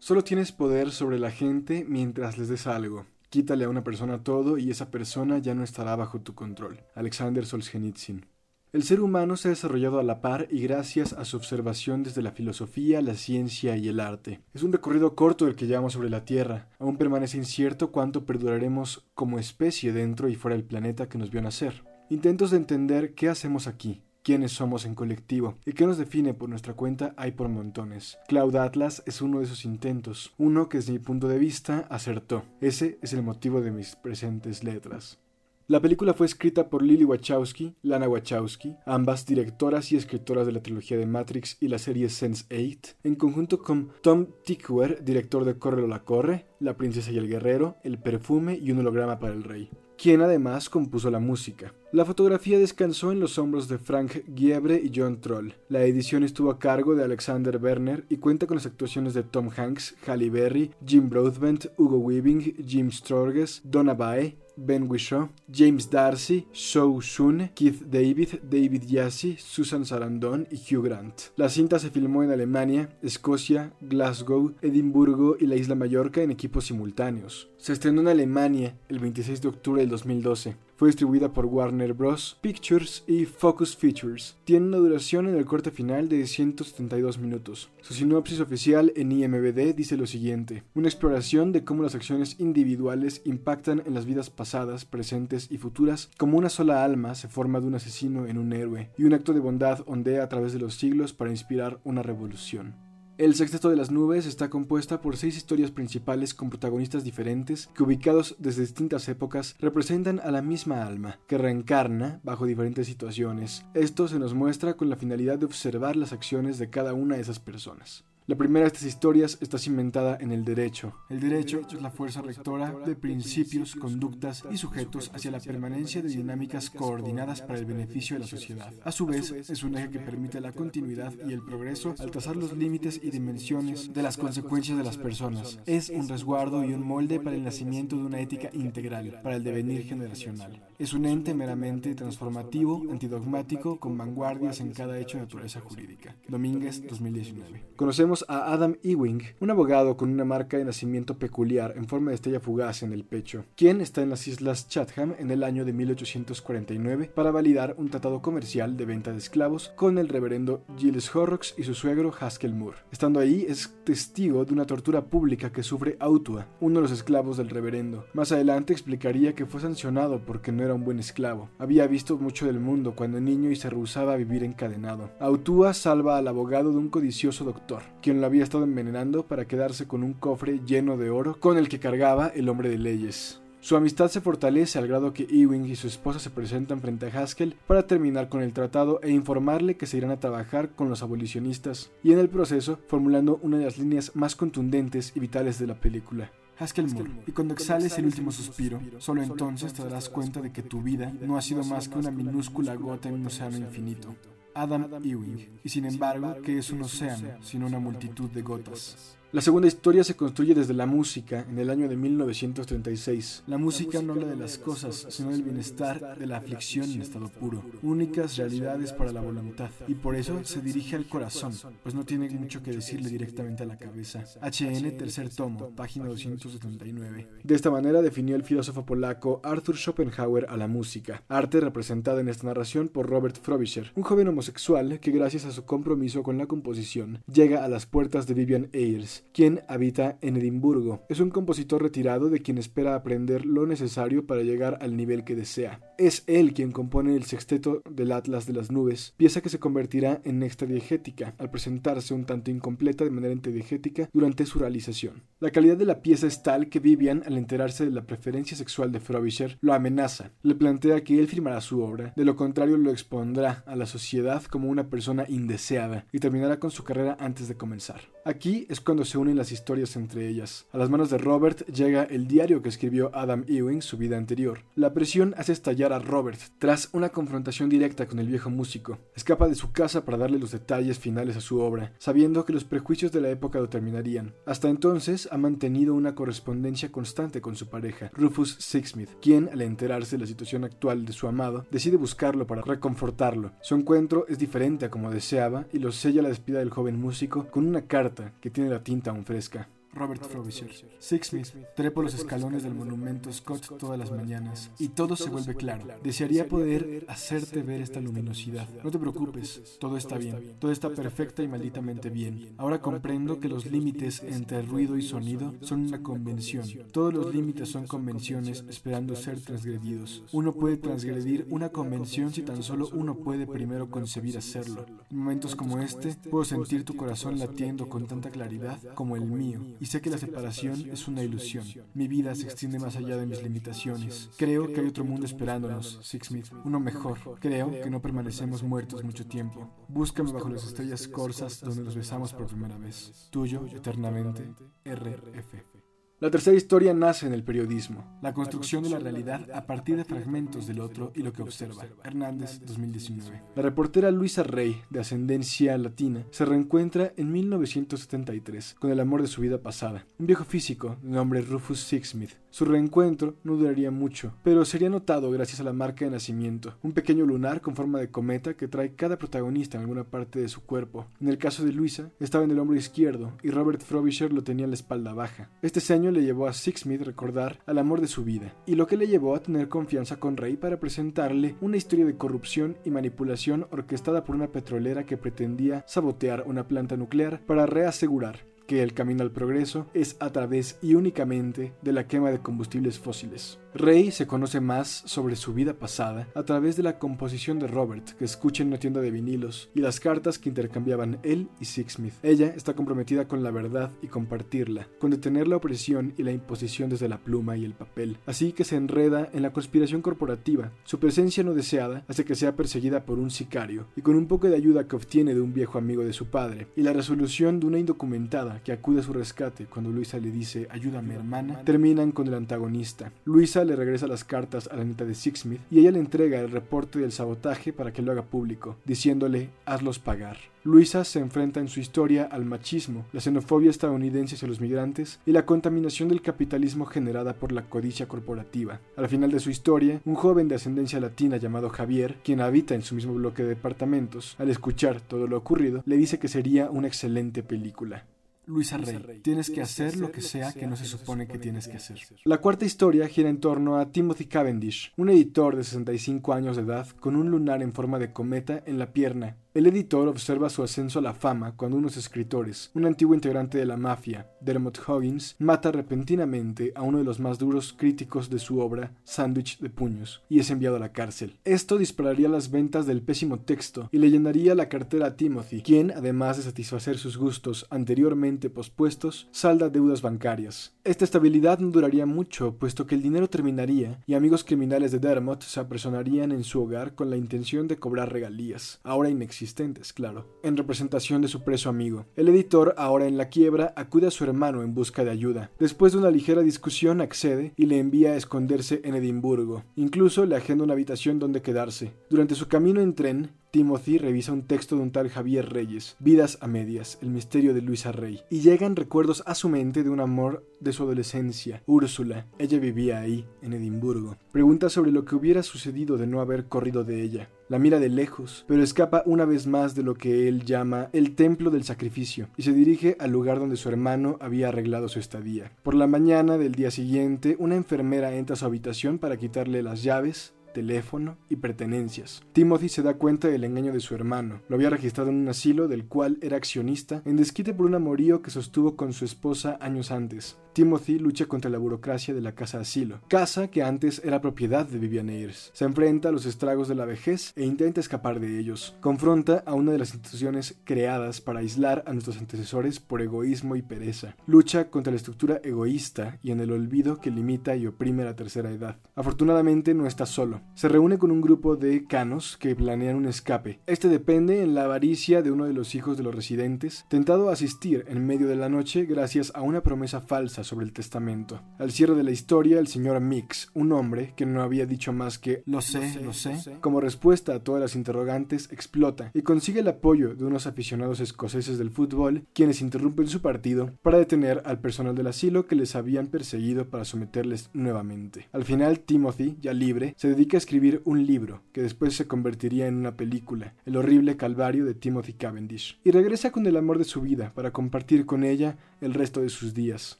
Solo tienes poder sobre la gente mientras les des algo. Quítale a una persona todo y esa persona ya no estará bajo tu control. Alexander Solzhenitsyn. El ser humano se ha desarrollado a la par y gracias a su observación desde la filosofía, la ciencia y el arte. Es un recorrido corto el que llevamos sobre la Tierra. Aún permanece incierto cuánto perduraremos como especie dentro y fuera del planeta que nos vio nacer. Intentos de entender qué hacemos aquí, quiénes somos en colectivo y qué nos define por nuestra cuenta hay por montones. Cloud Atlas es uno de esos intentos, uno que desde mi punto de vista acertó. Ese es el motivo de mis presentes letras. La película fue escrita por Lily Wachowski, Lana Wachowski, ambas directoras y escritoras de la trilogía de Matrix y la serie Sense8, en conjunto con Tom Tykwer, director de Corre la Corre, La Princesa y el Guerrero, El Perfume y un holograma para el Rey quien además compuso la música. La fotografía descansó en los hombros de Frank Giebre y John Troll. La edición estuvo a cargo de Alexander Werner y cuenta con las actuaciones de Tom Hanks, Halle Berry, Jim Broadbent, Hugo Weaving, Jim Sturges, Donna Bae, Ben Whishaw, James Darcy, Shou Shun, Keith David, David Yassi, Susan Sarandon y Hugh Grant. La cinta se filmó en Alemania, Escocia, Glasgow, Edimburgo y la isla Mallorca en equipos simultáneos. Se estrenó en Alemania el 26 de octubre del 2012. Fue distribuida por Warner Bros. Pictures y Focus Features. Tiene una duración en el corte final de 172 minutos. Su sinopsis oficial en IMBD dice lo siguiente: una exploración de cómo las acciones individuales impactan en las vidas pasadas, presentes y futuras, como una sola alma se forma de un asesino en un héroe, y un acto de bondad ondea a través de los siglos para inspirar una revolución. El Sexteto de las Nubes está compuesta por seis historias principales con protagonistas diferentes que ubicados desde distintas épocas representan a la misma alma, que reencarna bajo diferentes situaciones. Esto se nos muestra con la finalidad de observar las acciones de cada una de esas personas. La primera de estas historias está cimentada en el derecho. El derecho es la fuerza rectora de principios, conductas y sujetos hacia la permanencia de dinámicas coordinadas para el beneficio de la sociedad. A su vez, es un eje que permite la continuidad y el progreso al trazar los límites y dimensiones de las consecuencias de las personas. Es un resguardo y un molde para el nacimiento de una ética integral, para el devenir generacional. Es un ente meramente transformativo, antidogmático, con vanguardias en cada hecho de naturaleza jurídica. Domínguez, 2019. Conocemos a Adam Ewing, un abogado con una marca de nacimiento peculiar en forma de estrella fugaz en el pecho, quien está en las islas Chatham en el año de 1849 para validar un tratado comercial de venta de esclavos con el reverendo Giles Horrocks y su suegro Haskell Moore. Estando ahí es testigo de una tortura pública que sufre Autua, uno de los esclavos del reverendo. Más adelante explicaría que fue sancionado porque no era un buen esclavo. Había visto mucho del mundo cuando niño y se rehusaba a vivir encadenado. Autua salva al abogado de un codicioso doctor, quien lo había estado envenenando para quedarse con un cofre lleno de oro con el que cargaba el hombre de leyes. Su amistad se fortalece al grado que Ewing y su esposa se presentan frente a Haskell para terminar con el tratado e informarle que se irán a trabajar con los abolicionistas, y en el proceso formulando una de las líneas más contundentes y vitales de la película. Haskell Moore, y cuando exhales el último suspiro, solo entonces te darás cuenta de que tu vida no ha sido más que una minúscula gota en un océano infinito. Adam Ewing, y sin embargo, que es un océano, sino una multitud de gotas. La segunda historia se construye desde la música en el año de 1936. La música no habla de las cosas, sino del bienestar, de la aflicción en estado puro, únicas realidades para la voluntad, y por eso se dirige al corazón, pues no tiene mucho que decirle directamente a la cabeza. HN, tercer tomo, página 279. De esta manera definió el filósofo polaco Arthur Schopenhauer a la música, arte representada en esta narración por Robert Frobisher, un joven homosexual que gracias a su compromiso con la composición llega a las puertas de Vivian Ayers, quien habita en Edimburgo. Es un compositor retirado de quien espera aprender lo necesario para llegar al nivel que desea. Es él quien compone el sexteto del Atlas de las Nubes, pieza que se convertirá en extradiegética al presentarse un tanto incompleta de manera diegética durante su realización. La calidad de la pieza es tal que Vivian, al enterarse de la preferencia sexual de Frobisher, lo amenaza. Le plantea que él firmará su obra, de lo contrario lo expondrá a la sociedad como una persona indeseada y terminará con su carrera antes de comenzar. Aquí es cuando se unen las historias entre ellas. A las manos de Robert llega el diario que escribió Adam Ewing su vida anterior. La presión hace estallar a Robert tras una confrontación directa con el viejo músico. Escapa de su casa para darle los detalles finales a su obra, sabiendo que los prejuicios de la época lo terminarían. Hasta entonces ha mantenido una correspondencia constante con su pareja, Rufus Sixsmith, quien, al enterarse de la situación actual de su amado, decide buscarlo para reconfortarlo. Su encuentro es diferente a como deseaba y lo sella la despida del joven músico con una carta que tiene la tinta aún fresca. Robert Frobisher. Sixsmith trepo los escalones del monumento Scott todas las mañanas y todo se vuelve claro. Desearía poder hacerte ver esta luminosidad. No te preocupes, todo está bien. Todo está perfecta y malditamente bien. Ahora comprendo que los límites entre ruido y sonido son una convención. Todos los límites son convenciones esperando ser transgredidos. Uno puede transgredir una convención si tan solo uno puede primero concebir hacerlo. En momentos como este, puedo sentir tu corazón latiendo con tanta claridad como el mío y sé que la separación es una ilusión. Mi vida se extiende más allá de mis limitaciones. Creo que hay otro mundo esperándonos, Sixsmith, uno mejor. Creo que no permanecemos muertos mucho tiempo. Búscame bajo las estrellas corsas donde nos besamos por primera vez. Tuyo, eternamente, RF. La tercera historia nace en el periodismo, la construcción de la realidad a partir de fragmentos del otro y lo que observa. Hernández, 2019. La reportera Luisa Rey, de ascendencia latina, se reencuentra en 1973 con el amor de su vida pasada, un viejo físico de nombre Rufus Sixsmith. Su reencuentro no duraría mucho, pero sería notado gracias a la marca de nacimiento, un pequeño lunar con forma de cometa que trae cada protagonista en alguna parte de su cuerpo. En el caso de Luisa, estaba en el hombro izquierdo y Robert Frobisher lo tenía en la espalda baja. Este le llevó a Sixsmith recordar al amor de su vida, y lo que le llevó a tener confianza con Rey para presentarle una historia de corrupción y manipulación orquestada por una petrolera que pretendía sabotear una planta nuclear para reasegurar que el camino al progreso es a través y únicamente de la quema de combustibles fósiles. Rey se conoce más sobre su vida pasada a través de la composición de Robert que escucha en una tienda de vinilos y las cartas que intercambiaban él y Sixsmith. Ella está comprometida con la verdad y compartirla, con detener la opresión y la imposición desde la pluma y el papel, así que se enreda en la conspiración corporativa. Su presencia no deseada hace que sea perseguida por un sicario y con un poco de ayuda que obtiene de un viejo amigo de su padre y la resolución de una indocumentada que acude a su rescate cuando Luisa le dice ayúdame hermana, terminan con el antagonista. Luisa le regresa las cartas a la neta de Sixsmith y ella le entrega el reporte del sabotaje para que lo haga público, diciéndole hazlos pagar. Luisa se enfrenta en su historia al machismo, la xenofobia estadounidense hacia los migrantes y la contaminación del capitalismo generada por la codicia corporativa. Al final de su historia, un joven de ascendencia latina llamado Javier, quien habita en su mismo bloque de departamentos, al escuchar todo lo ocurrido, le dice que sería una excelente película. Luisa Rey, tienes que hacer lo que sea que no se supone que tienes que hacer. La cuarta historia gira en torno a Timothy Cavendish, un editor de 65 años de edad con un lunar en forma de cometa en la pierna el editor observa su ascenso a la fama cuando unos escritores, un antiguo integrante de la mafia, Dermot Huggins, mata repentinamente a uno de los más duros críticos de su obra, Sandwich de Puños, y es enviado a la cárcel. Esto dispararía las ventas del pésimo texto y le llenaría la cartera a Timothy, quien, además de satisfacer sus gustos anteriormente pospuestos, salda deudas bancarias. Esta estabilidad no duraría mucho, puesto que el dinero terminaría y amigos criminales de Dermot se apresonarían en su hogar con la intención de cobrar regalías, ahora inexistentes existentes, claro, en representación de su preso amigo. El editor, ahora en la quiebra, acude a su hermano en busca de ayuda. Después de una ligera discusión, accede y le envía a esconderse en Edimburgo. Incluso le agenda una habitación donde quedarse. Durante su camino en tren, Timothy revisa un texto de un tal Javier Reyes, Vidas a medias, el misterio de Luisa Rey, y llegan recuerdos a su mente de un amor de su adolescencia, Úrsula. Ella vivía ahí, en Edimburgo. Pregunta sobre lo que hubiera sucedido de no haber corrido de ella. La mira de lejos, pero escapa una vez más de lo que él llama el templo del sacrificio, y se dirige al lugar donde su hermano había arreglado su estadía. Por la mañana del día siguiente, una enfermera entra a su habitación para quitarle las llaves, teléfono y pertenencias. Timothy se da cuenta del engaño de su hermano. Lo había registrado en un asilo del cual era accionista en desquite por un amorío que sostuvo con su esposa años antes. Timothy lucha contra la burocracia de la casa asilo, casa que antes era propiedad de Vivian Ayers. Se enfrenta a los estragos de la vejez e intenta escapar de ellos. Confronta a una de las instituciones creadas para aislar a nuestros antecesores por egoísmo y pereza. Lucha contra la estructura egoísta y en el olvido que limita y oprime la tercera edad. Afortunadamente no está solo. Se reúne con un grupo de canos que planean un escape. Este depende en la avaricia de uno de los hijos de los residentes, tentado a asistir en medio de la noche gracias a una promesa falsa sobre el testamento. Al cierre de la historia, el señor Mix, un hombre que no había dicho más que lo sé, lo sé, como respuesta a todas las interrogantes, explota y consigue el apoyo de unos aficionados escoceses del fútbol, quienes interrumpen su partido para detener al personal del asilo que les habían perseguido para someterles nuevamente. Al final, Timothy, ya libre, se dedica dedica a escribir un libro, que después se convertiría en una película, El horrible calvario de Timothy Cavendish, y regresa con el amor de su vida para compartir con ella el resto de sus días.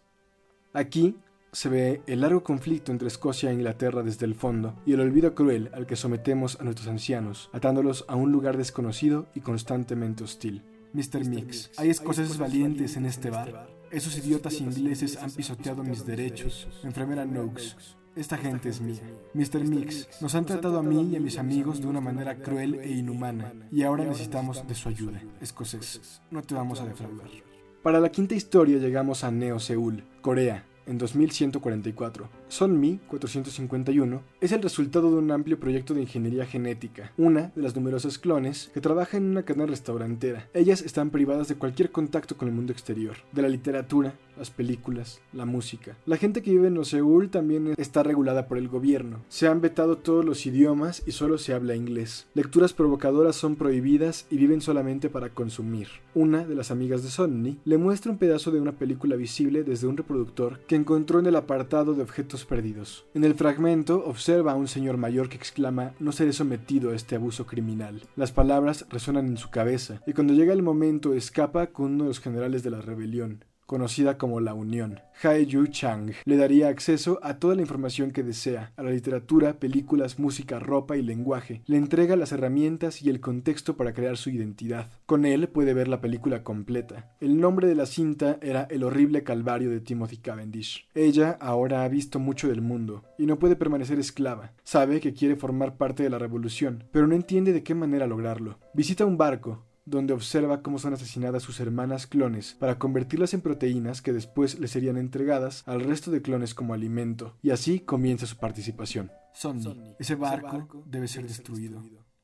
Aquí se ve el largo conflicto entre Escocia e Inglaterra desde el fondo y el olvido cruel al que sometemos a nuestros ancianos, atándolos a un lugar desconocido y constantemente hostil. Mr. Mix, hay escoceses valientes en este bar. Esos idiotas ingleses han pisoteado mis derechos. Enfermera Noakes, esta gente es mía. Mr. Mix, nos han tratado a mí y a mis amigos de una manera cruel e inhumana, y ahora necesitamos de su ayuda. Escocés, no te vamos a defraudar. Para la quinta historia llegamos a Neo Seúl, Corea, en 2144. Sonmi 451 es el resultado de un amplio proyecto de ingeniería genética, una de las numerosas clones que trabaja en una cadena restaurantera. Ellas están privadas de cualquier contacto con el mundo exterior, de la literatura, las películas, la música. La gente que vive en Seúl también está regulada por el gobierno. Se han vetado todos los idiomas y solo se habla inglés. Lecturas provocadoras son prohibidas y viven solamente para consumir. Una de las amigas de Sonny le muestra un pedazo de una película visible desde un reproductor que encontró en el apartado de objetos perdidos. En el fragmento observa a un señor mayor que exclama no seré sometido a este abuso criminal. Las palabras resuenan en su cabeza y cuando llega el momento escapa con uno de los generales de la rebelión conocida como la Unión. Hai Yu Chang le daría acceso a toda la información que desea, a la literatura, películas, música, ropa y lenguaje. Le entrega las herramientas y el contexto para crear su identidad. Con él puede ver la película completa. El nombre de la cinta era El horrible calvario de Timothy Cavendish. Ella ahora ha visto mucho del mundo y no puede permanecer esclava. Sabe que quiere formar parte de la revolución, pero no entiende de qué manera lograrlo. Visita un barco, donde observa cómo son asesinadas sus hermanas clones para convertirlas en proteínas que después le serían entregadas al resto de clones como alimento, y así comienza su participación. Somni, ese barco debe ser destruido.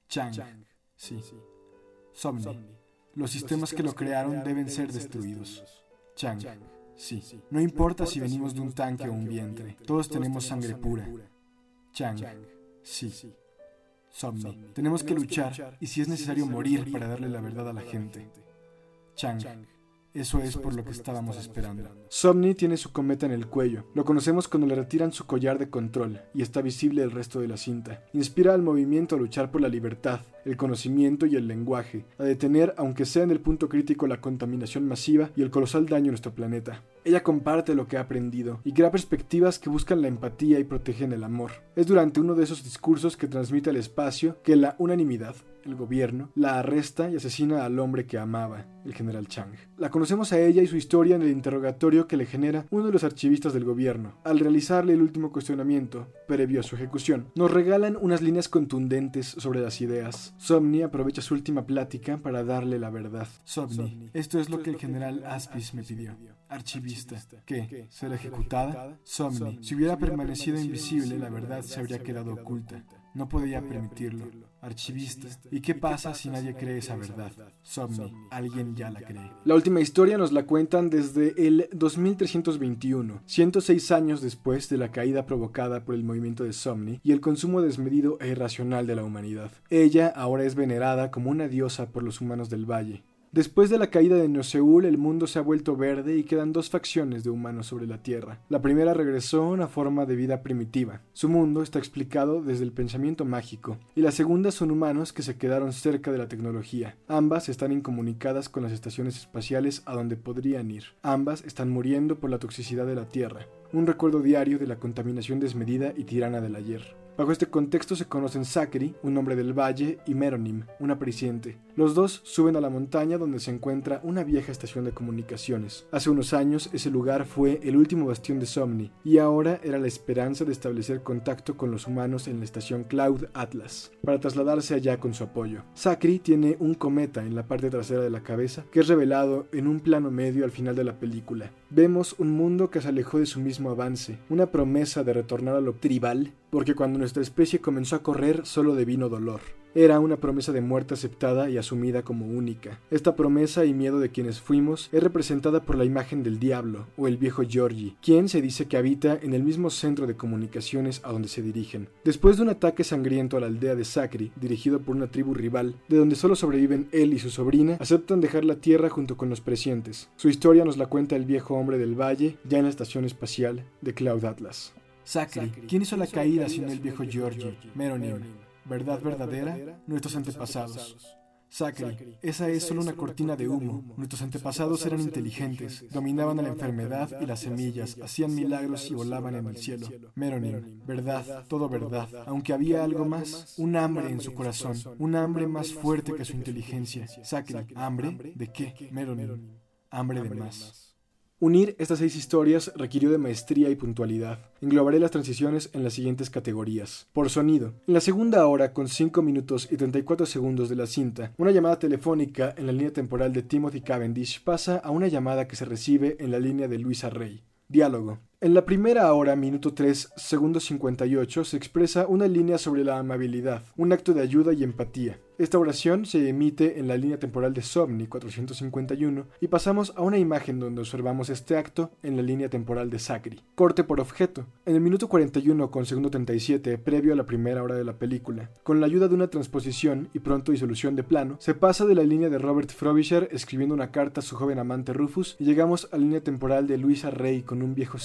Chang, sí. Somni, los sistemas que lo crearon deben ser destruidos. Chang, sí. No importa si venimos de un tanque o un vientre, todos tenemos sangre pura. Chang, sí. Somni. Tenemos que luchar y si es necesario morir para darle la verdad a la gente. Chang. Eso es por lo que estábamos esperando. Somni tiene su cometa en el cuello. Lo conocemos cuando le retiran su collar de control y está visible el resto de la cinta. Inspira al movimiento a luchar por la libertad, el conocimiento y el lenguaje, a detener, aunque sea en el punto crítico, la contaminación masiva y el colosal daño a nuestro planeta. Ella comparte lo que ha aprendido y crea perspectivas que buscan la empatía y protegen el amor. Es durante uno de esos discursos que transmite al espacio que la unanimidad, el gobierno, la arresta y asesina al hombre que amaba, el general Chang. La conocemos a ella y su historia en el interrogatorio que le genera uno de los archivistas del gobierno. Al realizarle el último cuestionamiento, previo a su ejecución, nos regalan unas líneas contundentes sobre las ideas. Somni aprovecha su última plática para darle la verdad. Somni, esto es lo que el general Aspis me pidió. Archivista, ¿qué? ¿Ser ejecutada? Somni, si hubiera permanecido invisible, la verdad se habría quedado oculta. No podía permitirlo. Archivista. ¿Y qué pasa si nadie cree esa verdad? Somni. Alguien ya la cree. La última historia nos la cuentan desde el 2321, 106 años después de la caída provocada por el movimiento de Somni y el consumo desmedido e irracional de la humanidad. Ella ahora es venerada como una diosa por los humanos del valle. Después de la caída de Neoseúl, el mundo se ha vuelto verde y quedan dos facciones de humanos sobre la Tierra. La primera regresó a una forma de vida primitiva. Su mundo está explicado desde el pensamiento mágico. Y la segunda son humanos que se quedaron cerca de la tecnología. Ambas están incomunicadas con las estaciones espaciales a donde podrían ir. Ambas están muriendo por la toxicidad de la Tierra. Un recuerdo diario de la contaminación desmedida y tirana del ayer. Bajo este contexto se conocen Sakri, un hombre del valle, y Meronim, una prisiente. Los dos suben a la montaña donde se encuentra una vieja estación de comunicaciones. Hace unos años ese lugar fue el último bastión de Somni, y ahora era la esperanza de establecer contacto con los humanos en la estación Cloud Atlas, para trasladarse allá con su apoyo. Sakri tiene un cometa en la parte trasera de la cabeza, que es revelado en un plano medio al final de la película. Vemos un mundo que se alejó de su mismo avance, una promesa de retornar a lo tribal, porque cuando nuestra especie comenzó a correr solo devino dolor. Era una promesa de muerte aceptada y asumida como única. Esta promesa y miedo de quienes fuimos es representada por la imagen del diablo, o el viejo Georgie, quien se dice que habita en el mismo centro de comunicaciones a donde se dirigen. Después de un ataque sangriento a la aldea de Sacri, dirigido por una tribu rival, de donde solo sobreviven él y su sobrina, aceptan dejar la Tierra junto con los prescientes. Su historia nos la cuenta el viejo hombre del valle, ya en la estación espacial de Cloud Atlas. Sacri, ¿quién hizo la caída sin el viejo Giorgi? Meronim. ¿Verdad verdadera? Nuestros antepasados. Sacri, esa es solo una cortina de humo. Nuestros antepasados eran inteligentes, dominaban a la enfermedad y las semillas, hacían milagros y volaban en el cielo. Meronim, verdad, todo verdad. Aunque había algo más, un hambre en su corazón, un hambre más fuerte que su inteligencia. Sacri, ¿hambre? ¿De qué? Meronim, hambre de más. Unir estas seis historias requirió de maestría y puntualidad. Englobaré las transiciones en las siguientes categorías. Por sonido. En la segunda hora, con 5 minutos y 34 segundos de la cinta, una llamada telefónica en la línea temporal de Timothy Cavendish pasa a una llamada que se recibe en la línea de Luisa Rey. Diálogo. En la primera hora, minuto 3, segundo 58, se expresa una línea sobre la amabilidad, un acto de ayuda y empatía. Esta oración se emite en la línea temporal de Somni 451 y pasamos a una imagen donde observamos este acto en la línea temporal de Sacri. Corte por objeto. En el minuto 41 con segundo 37, previo a la primera hora de la película, con la ayuda de una transposición y pronto disolución de plano, se pasa de la línea de Robert Frobisher escribiendo una carta a su joven amante Rufus y llegamos a la línea temporal de Luisa Rey con un viejo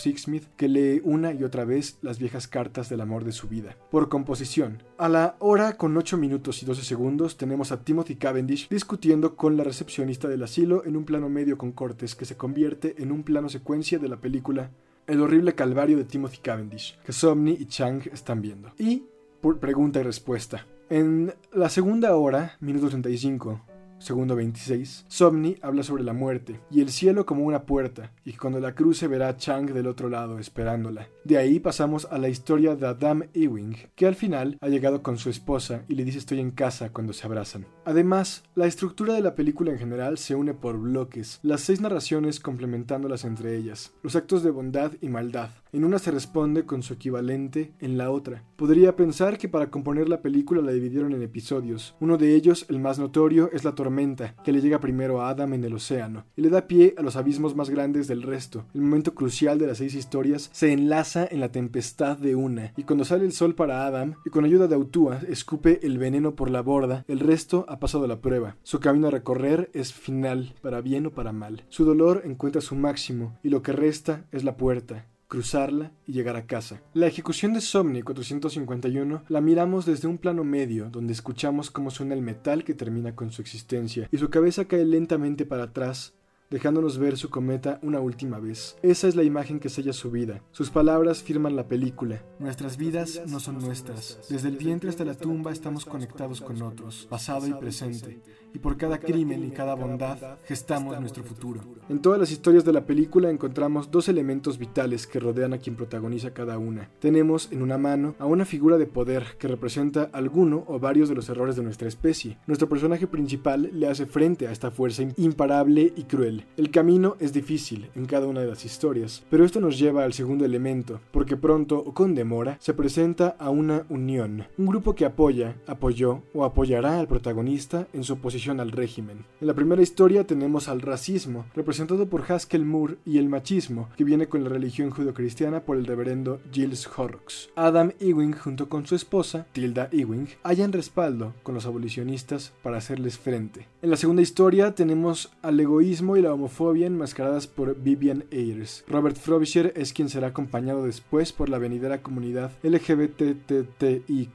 Que lee una y otra vez las viejas cartas del amor de su vida. Por composición. A la hora con 8 minutos y 12 segundos, tenemos a Timothy Cavendish discutiendo con la recepcionista del asilo en un plano medio con cortes que se convierte en un plano secuencia de la película El horrible calvario de Timothy Cavendish, que Somni y Chang están viendo. Y por pregunta y respuesta. En la segunda hora, minuto 35, segundo 26, Somni habla sobre la muerte y el cielo como una puerta, y cuando la cruce verá a Chang del otro lado esperándola. De ahí pasamos a la historia de Adam Ewing, que al final ha llegado con su esposa y le dice estoy en casa cuando se abrazan. Además, la estructura de la película en general se une por bloques, las seis narraciones complementándolas entre ellas, los actos de bondad y maldad. En una se responde con su equivalente en la otra. Podría pensar que para componer la película la dividieron en episodios. Uno de ellos, el más notorio, es la tormenta, que le llega primero a Adam en el océano, y le da pie a los abismos más grandes del resto. El momento crucial de las seis historias se enlaza en la tempestad de una, y cuando sale el sol para Adam, y con ayuda de Autua escupe el veneno por la borda, el resto ha pasado la prueba. Su camino a recorrer es final, para bien o para mal. Su dolor encuentra su máximo, y lo que resta es la puerta, cruzarla y llegar a casa. La ejecución de Somni 451 la miramos desde un plano medio, donde escuchamos cómo suena el metal que termina con su existencia, y su cabeza cae lentamente para atrás, dejándonos ver su cometa una última vez. Esa es la imagen que sella su vida. Sus palabras firman la película. Nuestras vidas no son nuestras. Desde el vientre hasta la tumba estamos conectados con otros, pasado y presente y por cada crimen y cada bondad gestamos nuestro futuro. En todas las historias de la película encontramos dos elementos vitales que rodean a quien protagoniza cada una. Tenemos en una mano a una figura de poder que representa alguno o varios de los errores de nuestra especie. Nuestro personaje principal le hace frente a esta fuerza imparable y cruel. El camino es difícil en cada una de las historias, pero esto nos lleva al segundo elemento, porque pronto o con demora se presenta a una unión, un grupo que apoya, apoyó o apoyará al protagonista en su oposición al régimen. En la primera historia tenemos al racismo, representado por Haskell Moore, y el machismo, que viene con la religión judio-cristiana por el reverendo Giles Horrocks. Adam Ewing junto con su esposa, Tilda Ewing, hallan respaldo con los abolicionistas para hacerles frente. En la segunda historia tenemos al egoísmo y la homofobia enmascaradas por Vivian Ayers. Robert Frobisher es quien será acompañado después por la venidera comunidad LGBTTIQ+,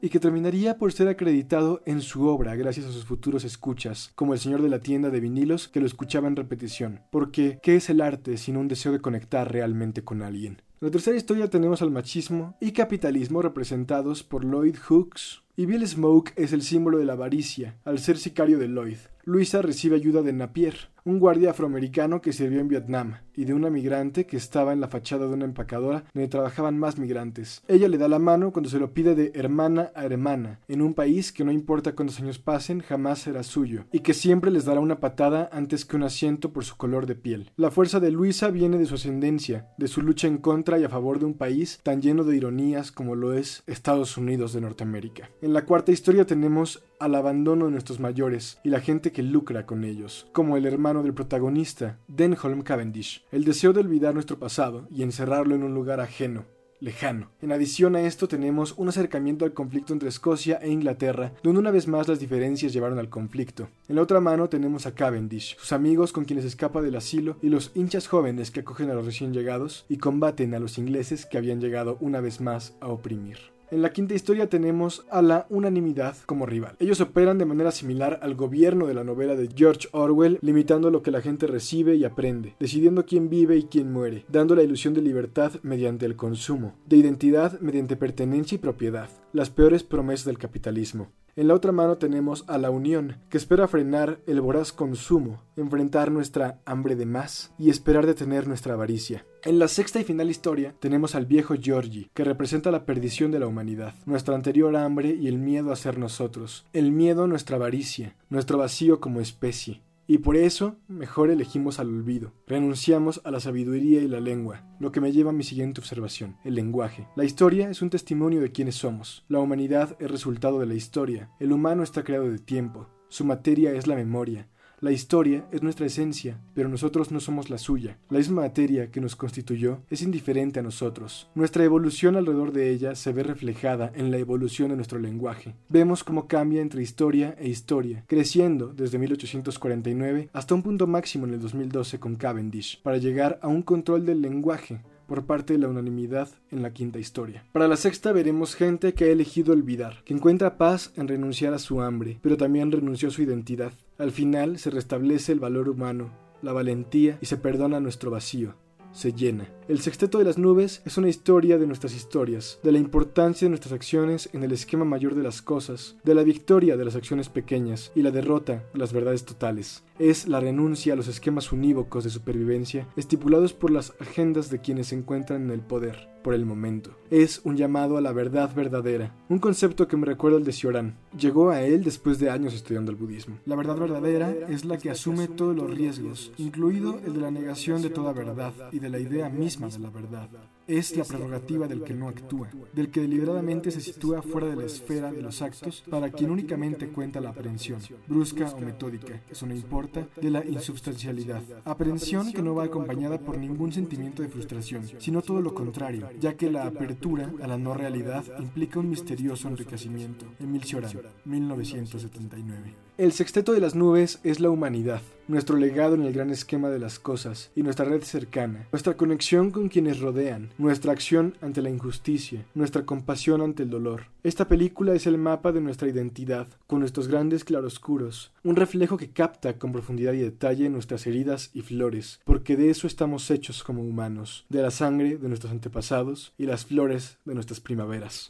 y que terminaría por ser acreditado en su obra gracias a sus futuros escuchas, como el señor de la tienda de vinilos que lo escuchaba en repetición. Porque, ¿qué es el arte sin un deseo de conectar realmente con alguien? En la tercera historia tenemos al machismo y capitalismo representados por Lloyd Hooks, y Bill Smoke es el símbolo de la avaricia, al ser sicario de Lloyd. Luisa recibe ayuda de Napier, un guardia afroamericano que sirvió en Vietnam, y de una migrante que estaba en la fachada de una empacadora donde trabajaban más migrantes. Ella le da la mano cuando se lo pide de hermana a hermana, en un país que no importa cuántos años pasen, jamás será suyo, y que siempre les dará una patada antes que un asiento por su color de piel. La fuerza de Luisa viene de su ascendencia, de su lucha en contra y a favor de un país tan lleno de ironías como lo es Estados Unidos de Norteamérica. En la cuarta historia tenemos al abandono de nuestros mayores y la gente que lucra con ellos, como el hermano del protagonista, Denholm Cavendish, el deseo de olvidar nuestro pasado y encerrarlo en un lugar ajeno, lejano. En adición a esto tenemos un acercamiento al conflicto entre Escocia e Inglaterra, donde una vez más las diferencias llevaron al conflicto. En la otra mano tenemos a Cavendish, sus amigos con quienes escapa del asilo y los hinchas jóvenes que acogen a los recién llegados y combaten a los ingleses que habían llegado una vez más a oprimir. En la quinta historia tenemos a la unanimidad como rival. Ellos operan de manera similar al gobierno de la novela de George Orwell, limitando lo que la gente recibe y aprende, decidiendo quién vive y quién muere, dando la ilusión de libertad mediante el consumo, de identidad mediante pertenencia y propiedad, las peores promesas del capitalismo. En la otra mano tenemos a la Unión, que espera frenar el voraz consumo, enfrentar nuestra hambre de más y esperar detener nuestra avaricia. En la sexta y final historia tenemos al viejo Georgie, que representa la perdición de la humanidad, nuestra anterior hambre y el miedo a ser nosotros, el miedo a nuestra avaricia, nuestro vacío como especie, y por eso mejor elegimos al olvido, renunciamos a la sabiduría y la lengua, lo que me lleva a mi siguiente observación, el lenguaje. La historia es un testimonio de quiénes somos, la humanidad es resultado de la historia, el humano está creado de tiempo, su materia es la memoria, la historia es nuestra esencia, pero nosotros no somos la suya. La misma materia que nos constituyó es indiferente a nosotros. Nuestra evolución alrededor de ella se ve reflejada en la evolución de nuestro lenguaje. Vemos cómo cambia entre historia e historia, creciendo desde 1849 hasta un punto máximo en el 2012 con Cavendish, para llegar a un control del lenguaje por parte de la unanimidad en la quinta historia. Para la sexta veremos gente que ha elegido olvidar, que encuentra paz en renunciar a su hambre, pero también renunció a su identidad. Al final se restablece el valor humano, la valentía y se perdona nuestro vacío se llena. El Sexteto de las Nubes es una historia de nuestras historias, de la importancia de nuestras acciones en el esquema mayor de las cosas, de la victoria de las acciones pequeñas y la derrota de las verdades totales. Es la renuncia a los esquemas unívocos de supervivencia estipulados por las agendas de quienes se encuentran en el poder por el momento. Es un llamado a la verdad verdadera, un concepto que me recuerda al de Sioran. Llegó a él después de años estudiando el budismo. La verdad verdadera es la que asume todos los riesgos, incluido el de la negación de toda verdad y de la idea misma de la verdad es la prerrogativa del que no actúa, del que deliberadamente se sitúa fuera de la esfera de los actos, para quien únicamente cuenta la aprehensión, brusca o metódica, eso no importa, de la insubstancialidad. Aprehensión que no va acompañada por ningún sentimiento de frustración, sino todo lo contrario, ya que la apertura a la no realidad implica un misterioso enriquecimiento. Emil Cioran, 1979. El sexteto de las nubes es la humanidad, nuestro legado en el gran esquema de las cosas y nuestra red cercana, nuestra conexión con quienes rodean, nuestra acción ante la injusticia, nuestra compasión ante el dolor. Esta película es el mapa de nuestra identidad, con nuestros grandes claroscuros, un reflejo que capta con profundidad y detalle nuestras heridas y flores, porque de eso estamos hechos como humanos, de la sangre de nuestros antepasados y las flores de nuestras primaveras.